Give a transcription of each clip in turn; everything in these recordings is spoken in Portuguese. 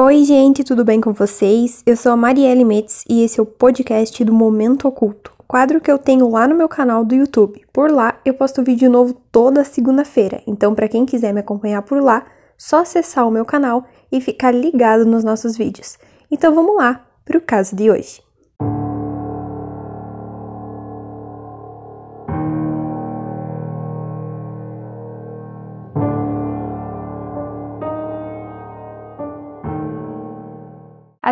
Oi, gente, tudo bem com vocês? Eu sou a Marielle Metz e esse é o podcast do Momento Oculto, quadro que eu tenho lá no meu canal do YouTube. Por lá eu posto vídeo novo toda segunda-feira, então para quem quiser me acompanhar por lá, só acessar o meu canal e ficar ligado nos nossos vídeos. Então vamos lá para o caso de hoje.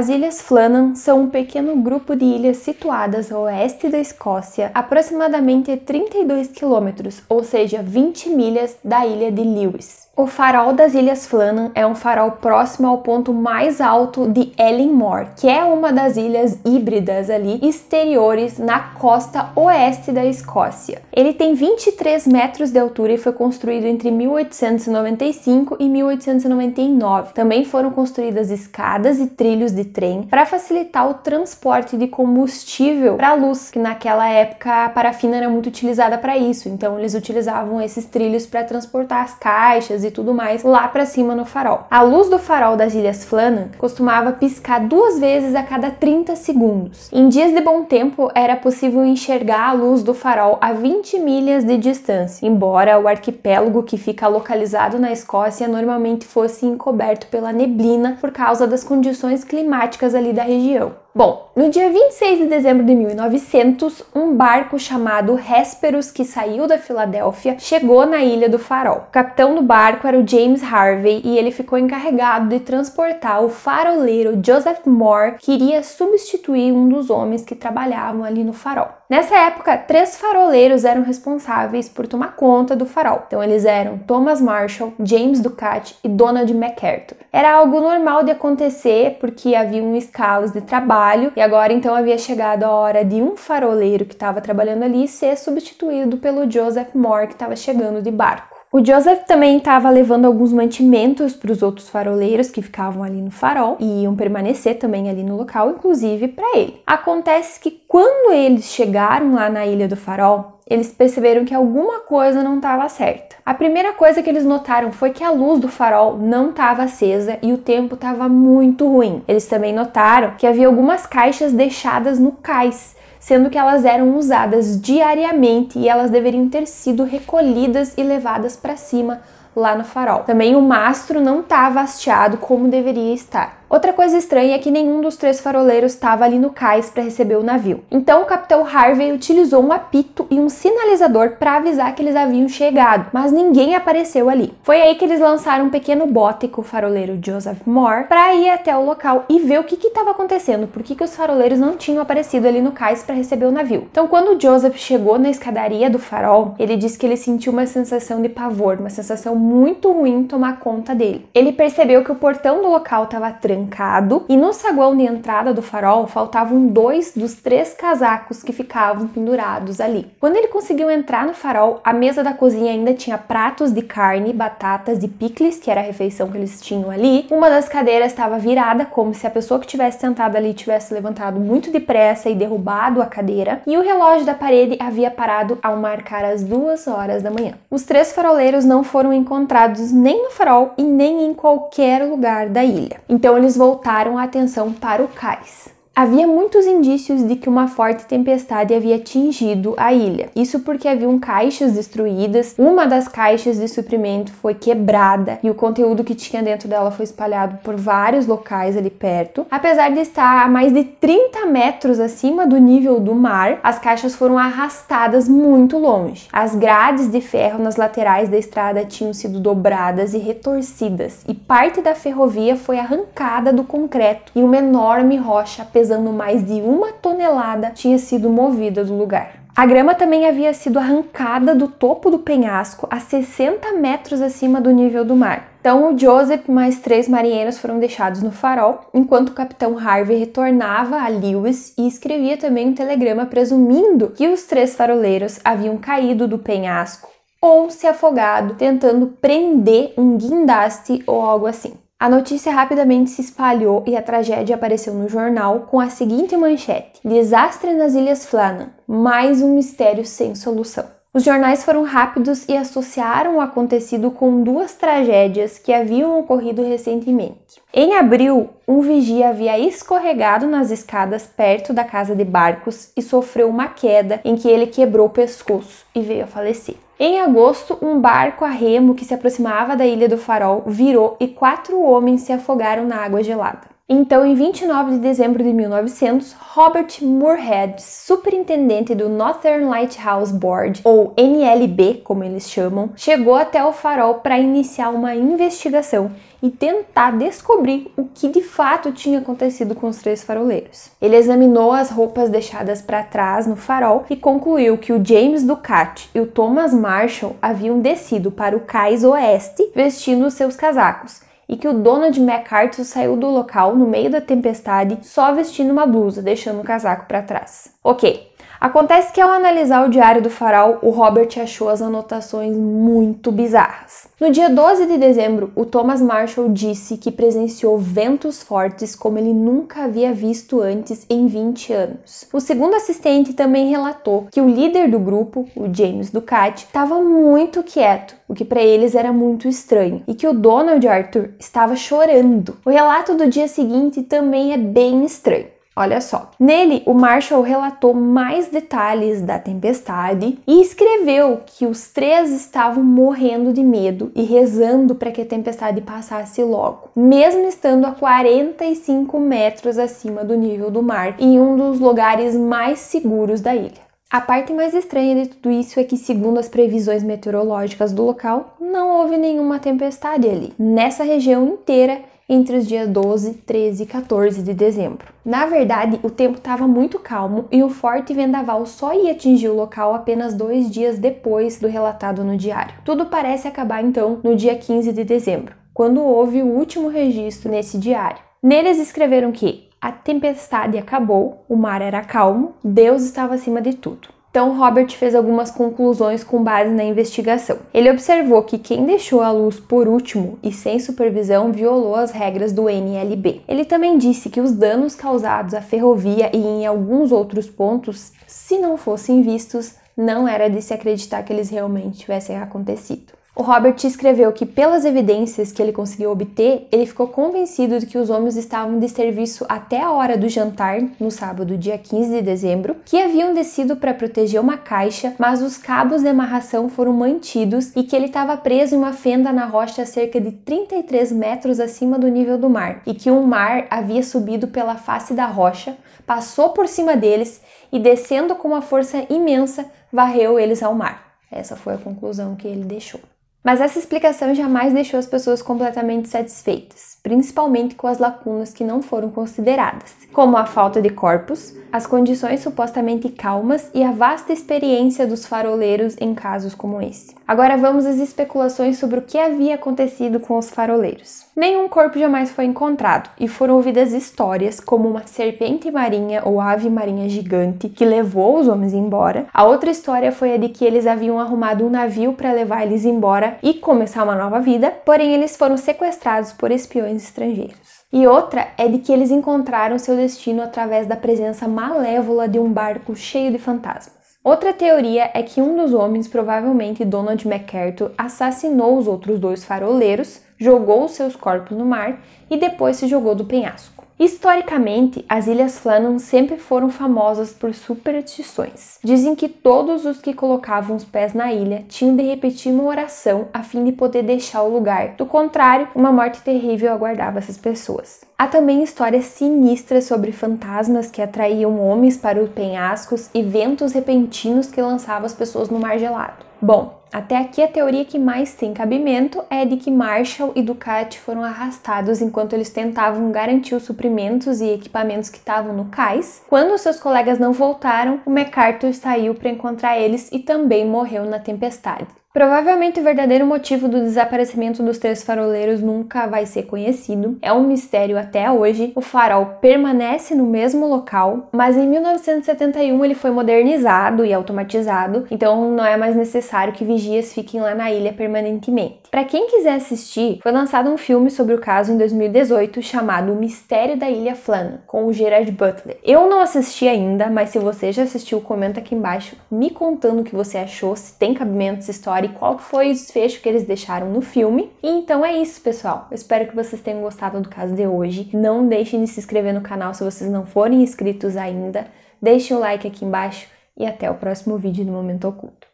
As Ilhas Flannan são um pequeno grupo de ilhas situadas a oeste da Escócia, aproximadamente 32 quilômetros, ou seja, 20 milhas da ilha de Lewis. O farol das Ilhas Flannan é um farol próximo ao ponto mais alto de Ellingmore, que é uma das ilhas híbridas ali exteriores na costa oeste da Escócia. Ele tem 23 metros de altura e foi construído entre 1895 e 1899. Também foram construídas escadas e trilhos de trem para facilitar o transporte de combustível para a luz, que naquela época a parafina era muito utilizada para isso. Então eles utilizavam esses trilhos para transportar as caixas e tudo mais lá para cima no farol. A luz do farol das Ilhas Flannan costumava piscar duas vezes a cada 30 segundos. Em dias de bom tempo era possível enxergar a luz do farol a 20 milhas de distância, embora o arquipélago que fica localizado na Escócia normalmente fosse encoberto pela neblina por causa das condições climáticas ali da região. Bom, no dia 26 de dezembro de 1900, um barco chamado Hesperus, que saiu da Filadélfia, chegou na Ilha do Farol. O capitão do barco era o James Harvey e ele ficou encarregado de transportar o faroleiro Joseph Moore, que iria substituir um dos homens que trabalhavam ali no farol. Nessa época, três faroleiros eram responsáveis por tomar conta do farol. Então eles eram Thomas Marshall, James Ducat e Donald MacArthur. Era algo normal de acontecer porque haviam escalas de trabalho e agora então havia chegado a hora de um faroleiro que estava trabalhando ali ser substituído pelo Joseph Moore que estava chegando de barco. O Joseph também estava levando alguns mantimentos para os outros faroleiros que ficavam ali no farol e iam permanecer também ali no local, inclusive para ele. Acontece que quando eles chegaram lá na Ilha do Farol, eles perceberam que alguma coisa não estava certa. A primeira coisa que eles notaram foi que a luz do farol não estava acesa e o tempo estava muito ruim. Eles também notaram que havia algumas caixas deixadas no cais sendo que elas eram usadas diariamente e elas deveriam ter sido recolhidas e levadas para cima lá no farol. Também o mastro não estava hasteado como deveria estar. Outra coisa estranha é que nenhum dos três faroleiros estava ali no cais para receber o navio. Então o capitão Harvey utilizou um apito e um sinalizador para avisar que eles haviam chegado, mas ninguém apareceu ali. Foi aí que eles lançaram um pequeno bote com o faroleiro Joseph Moore para ir até o local e ver o que estava acontecendo, por que, os faroleiros não tinham aparecido ali no cais para receber o navio. Então quando Joseph chegou na escadaria do farol, ele disse que ele sentiu uma sensação de pavor, uma sensação muito ruim tomar conta dele. Ele percebeu que o portão do local estava trancado trancado e no saguão de entrada do farol faltavam dois dos três casacos que ficavam pendurados ali. Quando ele conseguiu entrar no farol, a mesa da cozinha ainda tinha pratos de carne, batatas e picles, que era a refeição que eles tinham ali. Uma das cadeiras estava virada, como se a pessoa que tivesse sentada ali tivesse levantado muito depressa e derrubado a cadeira, e o relógio da parede havia parado ao marcar as duas horas da manhã. Os três faroleiros não foram encontrados nem no farol e nem em qualquer lugar da ilha. Então eles voltaram a atenção para o cais. Havia muitos indícios de que uma forte tempestade havia atingido a ilha. Isso porque haviam caixas destruídas, uma das caixas de suprimento foi quebrada e o conteúdo que tinha dentro dela foi espalhado por vários locais ali perto. Apesar de estar a mais de 30 metros acima do nível do mar, as caixas foram arrastadas muito longe. As grades de ferro nas laterais da estrada tinham sido dobradas e retorcidas, e parte da ferrovia foi arrancada do concreto e uma enorme rocha pesada pesando mais de uma tonelada, tinha sido movida do lugar. A grama também havia sido arrancada do topo do penhasco a 60 metros acima do nível do mar. Então, o Joseph mais três marinheiros foram deixados no farol, enquanto o capitão Harvey retornava a Lewis e escrevia também um telegrama presumindo que os três faroleiros haviam caído do penhasco ou se afogado tentando prender um guindaste ou algo assim. A notícia rapidamente se espalhou e a tragédia apareceu no jornal com a seguinte manchete: Desastre nas Ilhas Flannan mais um mistério sem solução. Os jornais foram rápidos e associaram o acontecido com duas tragédias que haviam ocorrido recentemente. Em abril, um vigia havia escorregado nas escadas perto da casa de barcos e sofreu uma queda em que ele quebrou o pescoço e veio a falecer. Em agosto, um barco a remo que se aproximava da Ilha do Farol virou e quatro homens se afogaram na água gelada. Então, em 29 de dezembro de 1900, Robert Moorhead, superintendente do Northern Lighthouse Board, ou NLB, como eles chamam, chegou até o farol para iniciar uma investigação e tentar descobrir o que de fato tinha acontecido com os três faroleiros. Ele examinou as roupas deixadas para trás no farol e concluiu que o James Ducat e o Thomas Marshall haviam descido para o cais oeste vestindo seus casacos e que o Donald MacArthur saiu do local no meio da tempestade só vestindo uma blusa, deixando o casaco para trás. Ok, Acontece que ao analisar o diário do farol, o Robert achou as anotações muito bizarras. No dia 12 de dezembro, o Thomas Marshall disse que presenciou ventos fortes como ele nunca havia visto antes em 20 anos. O segundo assistente também relatou que o líder do grupo, o James Ducati, estava muito quieto, o que para eles era muito estranho, e que o Donald Arthur estava chorando. O relato do dia seguinte também é bem estranho. Olha só. Nele, o Marshall relatou mais detalhes da tempestade e escreveu que os três estavam morrendo de medo e rezando para que a tempestade passasse logo, mesmo estando a 45 metros acima do nível do mar, em um dos lugares mais seguros da ilha. A parte mais estranha de tudo isso é que, segundo as previsões meteorológicas do local, não houve nenhuma tempestade ali. Nessa região inteira, entre os dias 12, 13 e 14 de dezembro. Na verdade, o tempo estava muito calmo e o forte vendaval só ia atingir o local apenas dois dias depois do relatado no diário. Tudo parece acabar então no dia 15 de dezembro, quando houve o último registro nesse diário. Neles escreveram que a tempestade acabou, o mar era calmo, Deus estava acima de tudo. Então, Robert fez algumas conclusões com base na investigação. Ele observou que quem deixou a luz por último e sem supervisão violou as regras do NLB. Ele também disse que os danos causados à ferrovia e em alguns outros pontos, se não fossem vistos, não era de se acreditar que eles realmente tivessem acontecido. O Robert escreveu que, pelas evidências que ele conseguiu obter, ele ficou convencido de que os homens estavam de serviço até a hora do jantar, no sábado, dia 15 de dezembro, que haviam descido para proteger uma caixa, mas os cabos de amarração foram mantidos e que ele estava preso em uma fenda na rocha a cerca de 33 metros acima do nível do mar, e que um mar havia subido pela face da rocha, passou por cima deles e, descendo com uma força imensa, varreu eles ao mar. Essa foi a conclusão que ele deixou. Mas essa explicação jamais deixou as pessoas completamente satisfeitas, principalmente com as lacunas que não foram consideradas, como a falta de corpos, as condições supostamente calmas e a vasta experiência dos faroleiros em casos como esse. Agora vamos às especulações sobre o que havia acontecido com os faroleiros. Nenhum corpo jamais foi encontrado e foram ouvidas histórias como uma serpente marinha ou ave marinha gigante que levou os homens embora. A outra história foi a de que eles haviam arrumado um navio para levar eles embora e começar uma nova vida, porém eles foram sequestrados por espiões estrangeiros. E outra é de que eles encontraram seu destino através da presença malévola de um barco cheio de fantasmas. Outra teoria é que um dos homens, provavelmente Donald MacArthur, assassinou os outros dois faroleiros, jogou seus corpos no mar e depois se jogou do penhasco. Historicamente, as Ilhas Flannan sempre foram famosas por superstições. Dizem que todos os que colocavam os pés na ilha tinham de repetir uma oração a fim de poder deixar o lugar. Do contrário, uma morte terrível aguardava essas pessoas. Há também histórias sinistras sobre fantasmas que atraíam homens para os penhascos e ventos repentinos que lançavam as pessoas no mar gelado. Bom, até aqui a teoria que mais tem cabimento é de que Marshall e Ducati foram arrastados enquanto eles tentavam garantir os suprimentos e equipamentos que estavam no cais. Quando seus colegas não voltaram, o MacArthur saiu para encontrar eles e também morreu na tempestade. Provavelmente o verdadeiro motivo do desaparecimento dos três faroleiros nunca vai ser conhecido. É um mistério até hoje. O farol permanece no mesmo local, mas em 1971 ele foi modernizado e automatizado, então não é mais necessário que vigias fiquem lá na ilha permanentemente. Para quem quiser assistir, foi lançado um filme sobre o caso em 2018 chamado O Mistério da Ilha Flannan, com o Gerard Butler. Eu não assisti ainda, mas se você já assistiu, comenta aqui embaixo me contando o que você achou, se tem cabimento essa história e qual foi o desfecho que eles deixaram no filme. E então é isso, pessoal. Eu espero que vocês tenham gostado do caso de hoje. Não deixem de se inscrever no canal se vocês não forem inscritos ainda. Deixem o like aqui embaixo e até o próximo vídeo do Momento Oculto.